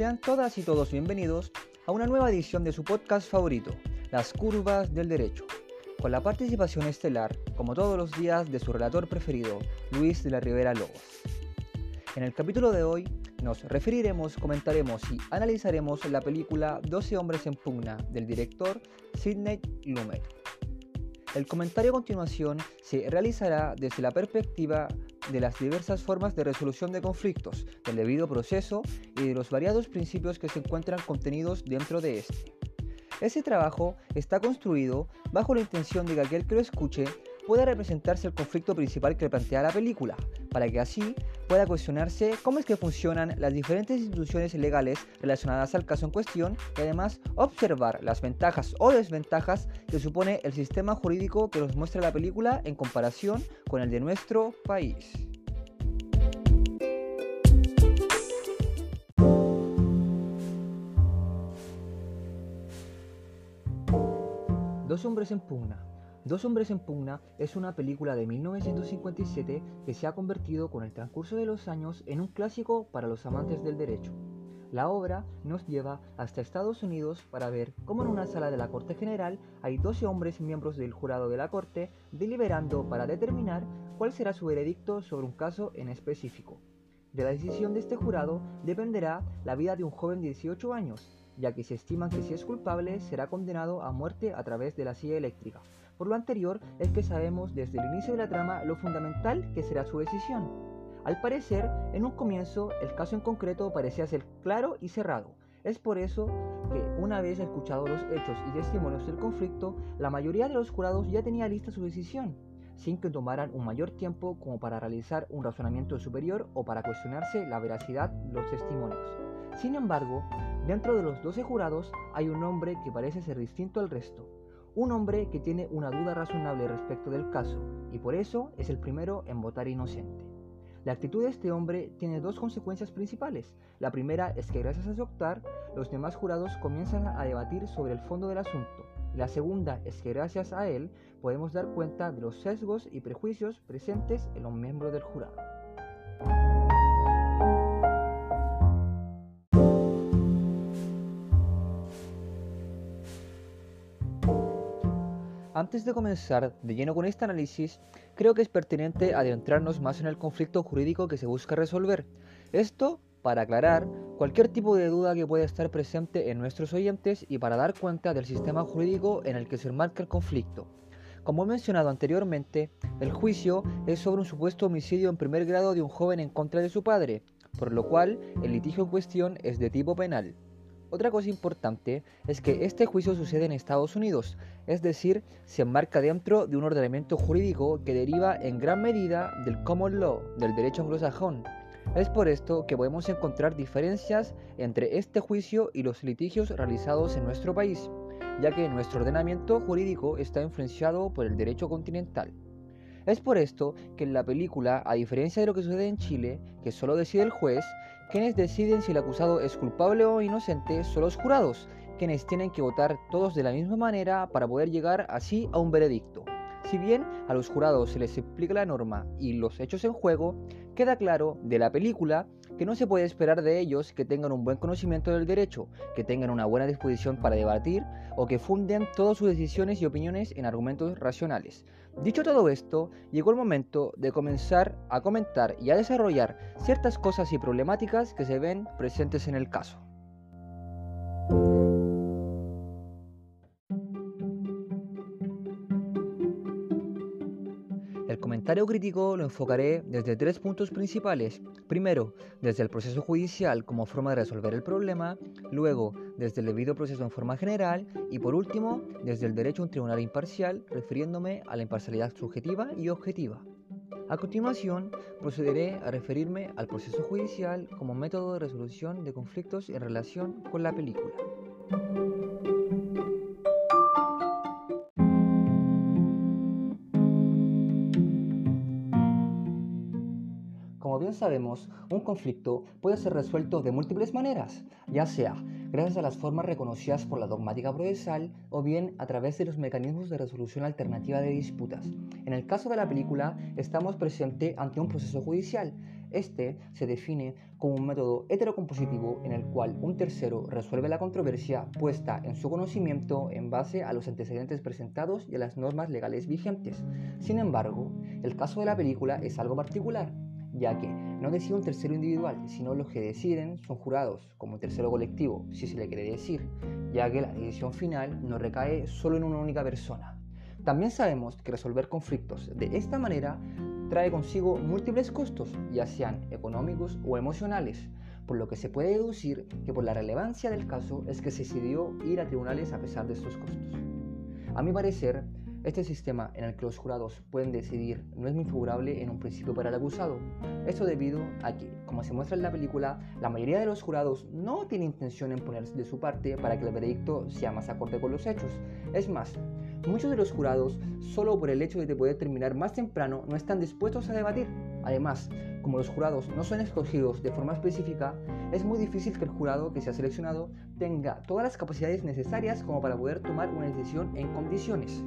Sean todas y todos bienvenidos a una nueva edición de su podcast favorito, Las Curvas del Derecho, con la participación estelar, como todos los días, de su relator preferido, Luis de la Rivera Lobos. En el capítulo de hoy nos referiremos, comentaremos y analizaremos la película 12 hombres en pugna del director Sidney Lumet. El comentario a continuación se realizará desde la perspectiva de las diversas formas de resolución de conflictos, del debido proceso y de los variados principios que se encuentran contenidos dentro de este. Ese trabajo está construido bajo la intención de que aquel que lo escuche pueda representarse el conflicto principal que plantea la película, para que así pueda cuestionarse cómo es que funcionan las diferentes instituciones legales relacionadas al caso en cuestión y además observar las ventajas o desventajas que supone el sistema jurídico que nos muestra la película en comparación con el de nuestro país. Dos hombres en pugna Dos hombres en pugna es una película de 1957 que se ha convertido con el transcurso de los años en un clásico para los amantes del derecho. La obra nos lleva hasta Estados Unidos para ver cómo en una sala de la Corte General hay 12 hombres miembros del jurado de la Corte deliberando para determinar cuál será su veredicto sobre un caso en específico. De la decisión de este jurado dependerá la vida de un joven de 18 años, ya que se estima que si es culpable será condenado a muerte a través de la silla eléctrica, por lo anterior es que sabemos desde el inicio de la trama lo fundamental que será su decisión. Al parecer, en un comienzo, el caso en concreto parecía ser claro y cerrado. Es por eso que, una vez escuchados los hechos y testimonios del conflicto, la mayoría de los jurados ya tenía lista su decisión, sin que tomaran un mayor tiempo como para realizar un razonamiento superior o para cuestionarse la veracidad de los testimonios. Sin embargo, dentro de los 12 jurados hay un hombre que parece ser distinto al resto, un hombre que tiene una duda razonable respecto del caso y por eso es el primero en votar inocente. La actitud de este hombre tiene dos consecuencias principales. La primera es que gracias a su optar, los demás jurados comienzan a debatir sobre el fondo del asunto. La segunda es que gracias a él podemos dar cuenta de los sesgos y prejuicios presentes en los miembros del jurado. Antes de comenzar de lleno con este análisis, creo que es pertinente adentrarnos más en el conflicto jurídico que se busca resolver. Esto para aclarar cualquier tipo de duda que pueda estar presente en nuestros oyentes y para dar cuenta del sistema jurídico en el que se enmarca el conflicto. Como he mencionado anteriormente, el juicio es sobre un supuesto homicidio en primer grado de un joven en contra de su padre, por lo cual el litigio en cuestión es de tipo penal. Otra cosa importante es que este juicio sucede en Estados Unidos, es decir, se enmarca dentro de un ordenamiento jurídico que deriva en gran medida del common law, del derecho anglosajón. Es por esto que podemos encontrar diferencias entre este juicio y los litigios realizados en nuestro país, ya que nuestro ordenamiento jurídico está influenciado por el derecho continental. Es por esto que en la película, a diferencia de lo que sucede en Chile, que solo decide el juez, quienes deciden si el acusado es culpable o inocente son los jurados, quienes tienen que votar todos de la misma manera para poder llegar así a un veredicto. Si bien a los jurados se les explica la norma y los hechos en juego, queda claro de la película que no se puede esperar de ellos que tengan un buen conocimiento del derecho, que tengan una buena disposición para debatir o que funden todas sus decisiones y opiniones en argumentos racionales. Dicho todo esto, llegó el momento de comenzar a comentar y a desarrollar ciertas cosas y problemáticas que se ven presentes en el caso. Comentario crítico lo enfocaré desde tres puntos principales. Primero, desde el proceso judicial como forma de resolver el problema, luego, desde el debido proceso en forma general y por último, desde el derecho a un tribunal imparcial, refiriéndome a la imparcialidad subjetiva y objetiva. A continuación, procederé a referirme al proceso judicial como método de resolución de conflictos en relación con la película. Sabemos, un conflicto puede ser resuelto de múltiples maneras, ya sea gracias a las formas reconocidas por la dogmática procesal o bien a través de los mecanismos de resolución alternativa de disputas. En el caso de la película, estamos presente ante un proceso judicial, Este se define como un método heterocompositivo en el cual un tercero resuelve la controversia puesta en su conocimiento en base a los antecedentes presentados y a las normas legales vigentes. Sin embargo, el caso de la película es algo particular, ya que no decide un tercero individual, sino los que deciden son jurados, como tercero colectivo, si se le quiere decir, ya que la decisión final no recae solo en una única persona. También sabemos que resolver conflictos de esta manera trae consigo múltiples costos, ya sean económicos o emocionales, por lo que se puede deducir que por la relevancia del caso es que se decidió ir a tribunales a pesar de estos costos. A mi parecer, este sistema en el que los jurados pueden decidir no es muy favorable en un principio para el acusado. Esto debido a que, como se muestra en la película, la mayoría de los jurados no tiene intención en ponerse de su parte para que el veredicto sea más acorde con los hechos. Es más, Muchos de los jurados, solo por el hecho de poder terminar más temprano, no están dispuestos a debatir. Además, como los jurados no son escogidos de forma específica, es muy difícil que el jurado que se ha seleccionado tenga todas las capacidades necesarias como para poder tomar una decisión en condiciones.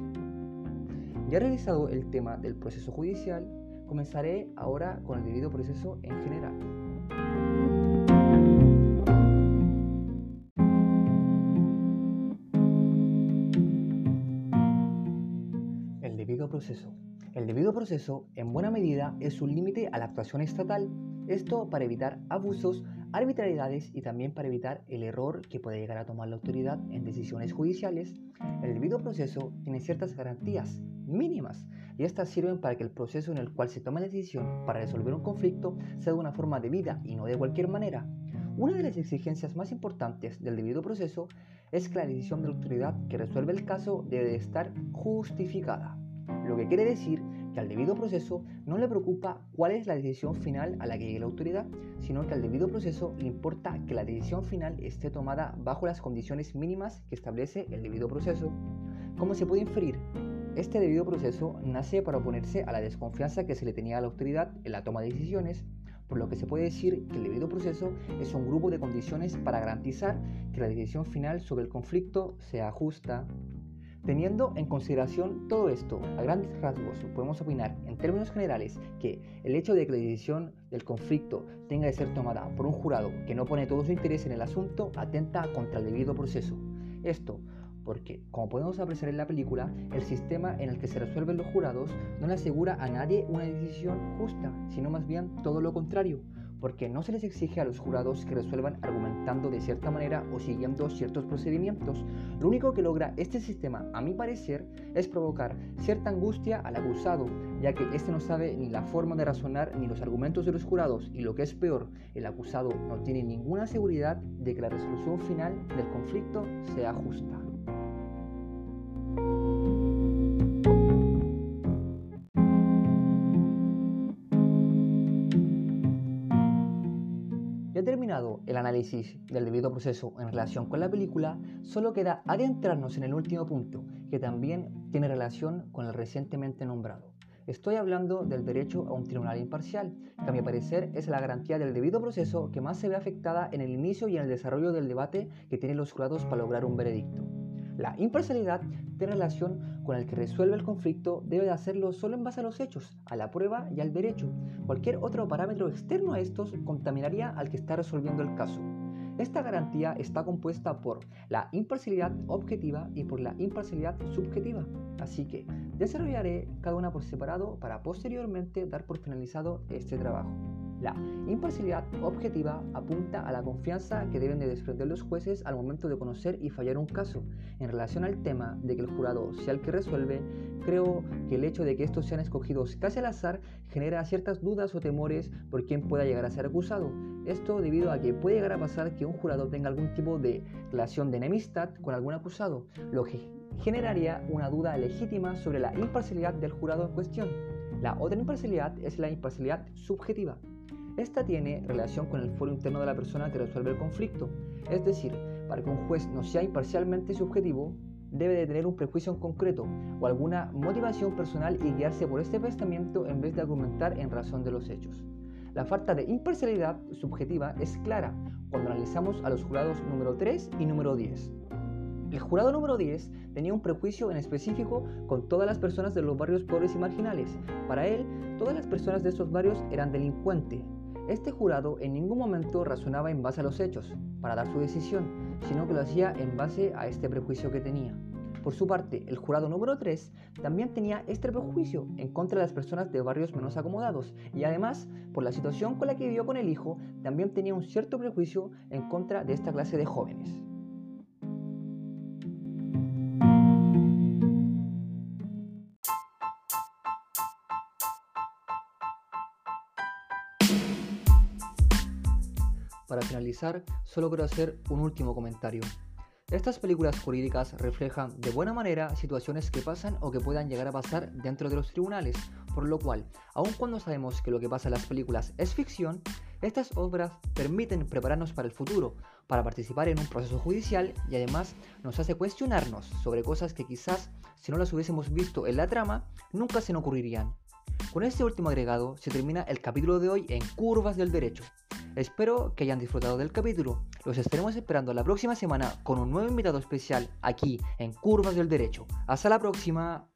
Ya realizado el tema del proceso judicial, comenzaré ahora con el debido proceso en general. proceso. El debido proceso, en buena medida, es un límite a la actuación estatal, esto para evitar abusos, arbitrariedades y también para evitar el error que puede llegar a tomar la autoridad en decisiones judiciales. El debido proceso tiene ciertas garantías mínimas y estas sirven para que el proceso en el cual se toma la decisión para resolver un conflicto sea de una forma debida y no de cualquier manera. Una de las exigencias más importantes del debido proceso es que la decisión de la autoridad que resuelve el caso debe estar justificada lo que quiere decir que al debido proceso no le preocupa cuál es la decisión final a la que llegue la autoridad, sino que al debido proceso le importa que la decisión final esté tomada bajo las condiciones mínimas que establece el debido proceso. Como se puede inferir, este debido proceso nace para oponerse a la desconfianza que se le tenía a la autoridad en la toma de decisiones, por lo que se puede decir que el debido proceso es un grupo de condiciones para garantizar que la decisión final sobre el conflicto sea justa, Teniendo en consideración todo esto, a grandes rasgos podemos opinar en términos generales que el hecho de que la decisión del conflicto tenga de ser tomada por un jurado que no pone todo su interés en el asunto atenta contra el debido proceso. Esto porque, como podemos apreciar en la película, el sistema en el que se resuelven los jurados no le asegura a nadie una decisión justa, sino más bien todo lo contrario, porque no se les exige a los jurados que resuelvan argumentando de cierta manera o siguiendo ciertos procedimientos. Lo único que logra este sistema, a mi parecer, es provocar cierta angustia al acusado, ya que éste no sabe ni la forma de razonar ni los argumentos de los jurados, y lo que es peor, el acusado no tiene ninguna seguridad de que la resolución final del conflicto sea justa. El análisis del debido proceso en relación con la película, solo queda adentrarnos en el último punto, que también tiene relación con el recientemente nombrado. Estoy hablando del derecho a un tribunal imparcial, que a mi parecer es la garantía del debido proceso que más se ve afectada en el inicio y en el desarrollo del debate que tienen los jurados para lograr un veredicto. La imparcialidad tiene relación con el que resuelve el conflicto debe de hacerlo solo en base a los hechos, a la prueba y al derecho. Cualquier otro parámetro externo a estos contaminaría al que está resolviendo el caso. Esta garantía está compuesta por la imparcialidad objetiva y por la imparcialidad subjetiva. Así que desarrollaré cada una por separado para posteriormente dar por finalizado este trabajo. La imparcialidad objetiva apunta a la confianza que deben de desprender los jueces al momento de conocer y fallar un caso. En relación al tema de que el jurado sea el que resuelve, creo que el hecho de que estos sean escogidos casi al azar genera ciertas dudas o temores por quién pueda llegar a ser acusado. Esto debido a que puede llegar a pasar que un jurado tenga algún tipo de relación de enemistad con algún acusado, lo que generaría una duda legítima sobre la imparcialidad del jurado en cuestión. La otra imparcialidad es la imparcialidad subjetiva. Esta tiene relación con el foro interno de la persona que resuelve el conflicto. Es decir, para que un juez no sea imparcialmente subjetivo, debe de tener un prejuicio en concreto o alguna motivación personal y guiarse por este pensamiento en vez de argumentar en razón de los hechos. La falta de imparcialidad subjetiva es clara cuando analizamos a los jurados número 3 y número 10. El jurado número 10 tenía un prejuicio en específico con todas las personas de los barrios pobres y marginales. Para él, todas las personas de estos barrios eran delincuentes, Este jurado en ningún momento razonaba en base a los hechos para dar su decisión, sino que lo hacía en base a este prejuicio que tenía. Por su parte, el jurado número 3 también tenía este prejuicio en contra de las personas de barrios menos acomodados y además, por la situación con la que vivió con el hijo, también tenía un cierto prejuicio en contra de esta clase de jóvenes. Solo quiero hacer un último comentario. Estas películas jurídicas reflejan de buena manera situaciones que pasan o que puedan llegar a pasar dentro de los tribunales, por lo cual, aun cuando sabemos que lo que pasa en las películas es ficción, estas obras permiten prepararnos para el futuro, para participar en un proceso judicial y además nos hace cuestionarnos sobre cosas que quizás si no las hubiésemos visto en la trama, nunca se nos ocurrirían. Con este último agregado se termina el capítulo de hoy en Curvas del Derecho. Espero que hayan disfrutado del capítulo. Los estaremos esperando la próxima semana con un nuevo invitado especial aquí en Curvas del Derecho. Hasta la próxima.